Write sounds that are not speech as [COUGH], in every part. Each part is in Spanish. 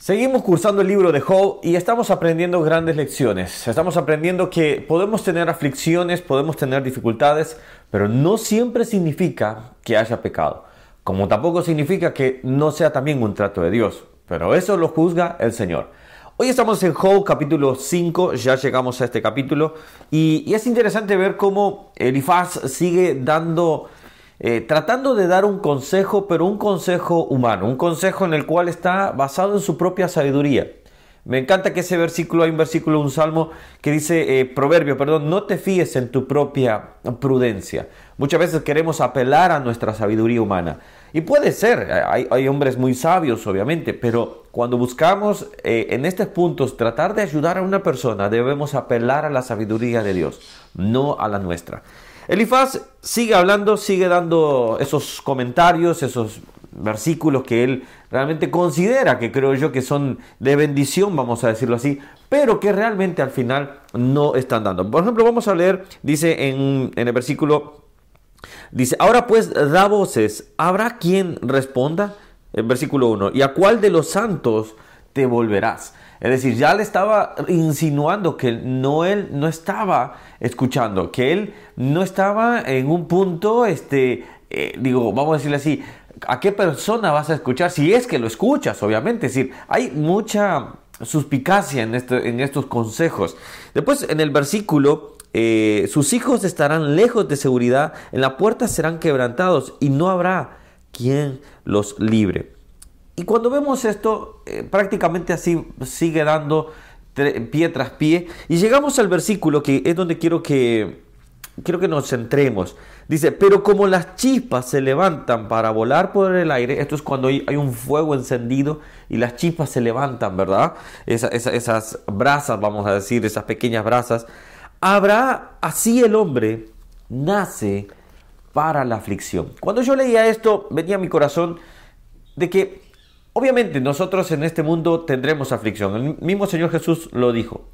Seguimos cursando el libro de Job y estamos aprendiendo grandes lecciones. Estamos aprendiendo que podemos tener aflicciones, podemos tener dificultades, pero no siempre significa que haya pecado. Como tampoco significa que no sea también un trato de Dios. Pero eso lo juzga el Señor. Hoy estamos en Job capítulo 5, ya llegamos a este capítulo y, es interesante ver cómo Elifaz sigue dando eh, tratando de dar un consejo, pero un consejo humano, un consejo en el cual está basado en su propia sabiduría. Me encanta que ese versículo, hay un versículo, un salmo que dice, eh, proverbio, perdón, no te fíes en tu propia prudencia. Muchas veces queremos apelar a nuestra sabiduría humana. Y puede ser, hay, hombres muy sabios, obviamente, pero cuando buscamos eh, en estos puntos tratar de ayudar a una persona, debemos apelar a la sabiduría de Dios, no a la nuestra. Elifaz sigue hablando, sigue dando esos comentarios, esos versículos que él realmente considera que creo yo que son de bendición, vamos a decirlo así, pero que realmente al final no están dando. Por ejemplo, vamos a leer, dice en, el versículo, dice, ahora pues da voces, ¿habrá quien responda? El versículo 1, ¿y a cuál de los santos te volverás? Es decir, ya le estaba insinuando que no él no estaba escuchando, que él no estaba en un punto, este, eh, digo, vamos a decirle así, ¿a qué persona vas a escuchar? Si es que lo escuchas, obviamente. Es decir, hay mucha suspicacia en, este, en estos consejos. Después, en el versículo, eh, sus hijos estarán lejos de seguridad, en la puerta serán quebrantados y no habrá quien los libre. Y cuando vemos esto, eh, prácticamente así sigue dando pie tras pie. Y llegamos al versículo que es donde quiero que, quiero que nos centremos. Dice, pero como las chispas se levantan para volar por el aire, esto es cuando hay, un fuego encendido y las chispas se levantan, ¿verdad? esas brasas, vamos a decir, esas pequeñas brasas. Habrá así el hombre nace para la aflicción. Cuando yo leía esto, venía a mi corazón de que Obviamente nosotros en este mundo tendremos aflicción, el mismo Señor Jesús lo dijo.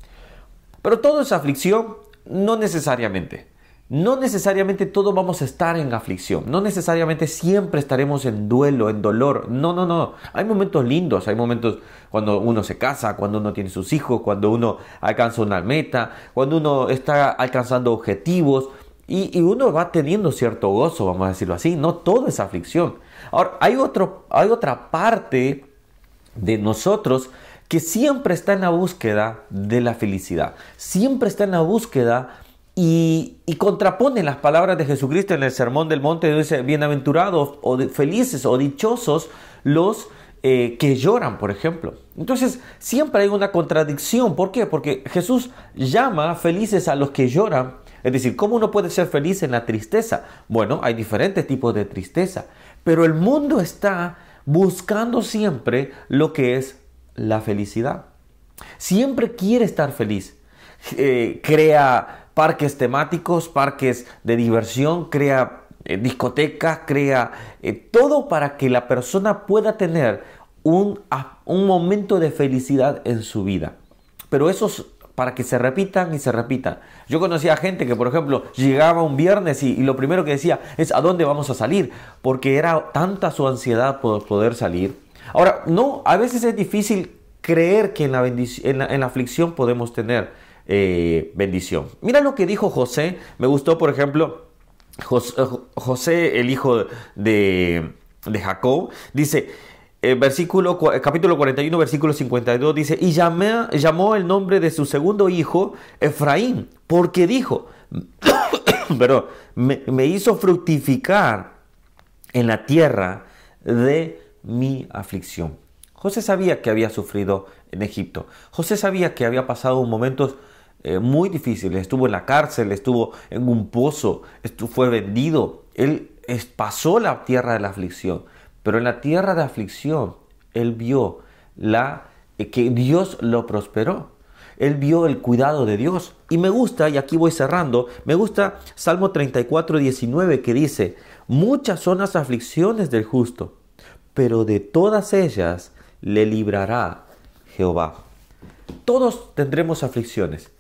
Pero todo es aflicción, no necesariamente. No necesariamente todos vamos a estar en aflicción, no necesariamente siempre estaremos en duelo, en dolor. No, no, no. Hay momentos lindos, hay momentos cuando uno se casa, cuando uno tiene sus hijos, cuando uno alcanza una meta, cuando uno está alcanzando objetivos y, uno va teniendo cierto gozo, vamos a decirlo así. No todo es aflicción. Ahora, hay, otro, hay otra parte de nosotros que siempre está en la búsqueda de la felicidad, siempre está en la búsqueda y, contrapone las palabras de Jesucristo en el Sermón del Monte, dice, bienaventurados o felices o dichosos los eh, que lloran, por ejemplo. Entonces, siempre hay una contradicción. ¿Por qué? Porque Jesús llama felices a los que lloran. Es decir, ¿cómo uno puede ser feliz en la tristeza? Bueno, hay diferentes tipos de tristeza. Pero el mundo está buscando siempre lo que es la felicidad. Siempre quiere estar feliz. Eh, crea parques temáticos, parques de diversión, crea eh, discotecas, crea eh, todo para que la persona pueda tener un, un momento de felicidad en su vida. Pero esos para que se repitan y se repitan. Yo conocía gente que, por ejemplo, llegaba un viernes y, lo primero que decía es ¿a dónde vamos a salir? Porque era tanta su ansiedad por poder salir. Ahora, no, a veces es difícil creer que en la, aflicción podemos tener eh, bendición. Mira lo que dijo José, me gustó, por ejemplo, José, el hijo de, Jacob, dice, eh, versículo, capítulo 41, versículo 52 dice, y llamó el nombre de su segundo hijo Efraín, porque dijo, [COUGHS] pero me, me hizo fructificar en la tierra de mi aflicción. José sabía que había sufrido en Egipto. José sabía que había pasado momentos eh, muy difíciles. Estuvo en la cárcel, estuvo en un pozo, fue vendido. Él pasó la tierra de la aflicción. Pero en la tierra de aflicción, él vio la, eh, que Dios lo prosperó. Él vio el cuidado de Dios. Y me gusta, y aquí voy cerrando, me gusta Salmo 34, 19 que dice, muchas son las aflicciones del justo, pero de todas ellas le librará Jehová. Todos tendremos aflicciones,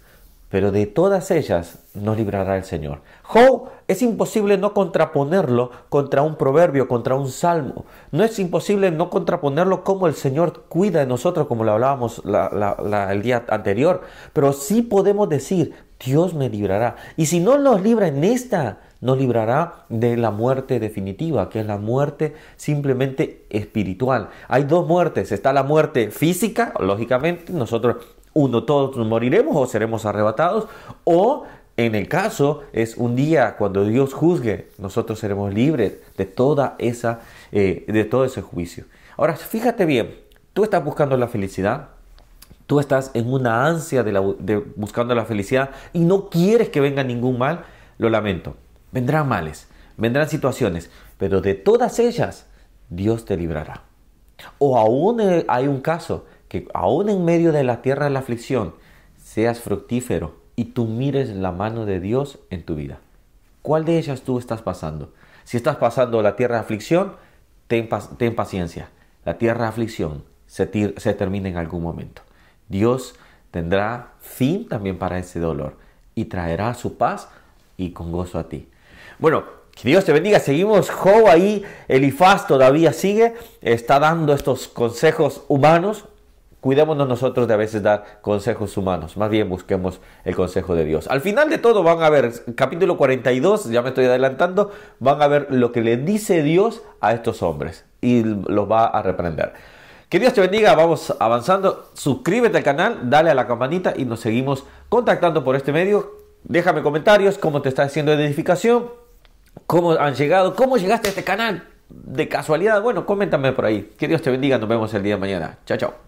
pero de todas ellas nos librará el Señor. Job es imposible no contraponerlo contra un proverbio, contra un salmo. No es imposible no contraponerlo como el Señor cuida de nosotros, como lo hablábamos el día anterior. Pero sí podemos decir, Dios me librará. Y si no nos libra en esta, nos librará de la muerte definitiva, que es la muerte simplemente espiritual. Hay dos muertes. Está la muerte física, lógicamente, nosotros uno, todos moriremos o seremos arrebatados, o en el caso es un día cuando Dios juzgue, nosotros seremos libres de toda esa, eh, de todo ese juicio. Ahora, fíjate bien, tú estás buscando la felicidad, tú estás en una ansia de, de buscando la felicidad y no quieres que venga ningún mal, lo lamento. Vendrán males, vendrán situaciones, pero de todas ellas Dios te librará. O aún eh, hay un caso que aún en medio de la tierra de la aflicción seas fructífero y tú mires la mano de Dios en tu vida. ¿Cuál de ellas tú estás pasando? Si estás pasando la tierra de aflicción, ten, paciencia. La tierra de aflicción se, se termina en algún momento. Dios tendrá fin también para ese dolor y traerá su paz y con gozo a ti. Bueno, que Dios te bendiga. Seguimos. Job ahí, Elifaz todavía sigue. Está dando estos consejos humanos cuidémonos nosotros de a veces dar consejos humanos, más bien busquemos el consejo de Dios. Al final de todo van a ver, capítulo 42, ya me estoy adelantando, van a ver lo que le dice Dios a estos hombres y los va a reprender. Que Dios te bendiga, vamos avanzando, suscríbete al canal, dale a la campanita y nos seguimos contactando por este medio. Déjame comentarios, cómo te está haciendo edificación, cómo han llegado, cómo llegaste a este canal de casualidad. Bueno, coméntame por ahí. Que Dios te bendiga, nos vemos el día de mañana. Chao, chao.